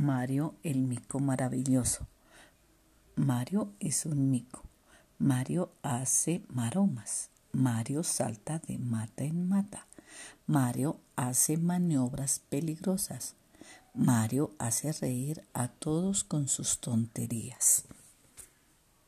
Mario el mico maravilloso. Mario es un mico. Mario hace maromas. Mario salta de mata en mata. Mario hace maniobras peligrosas. Mario hace reír a todos con sus tonterías.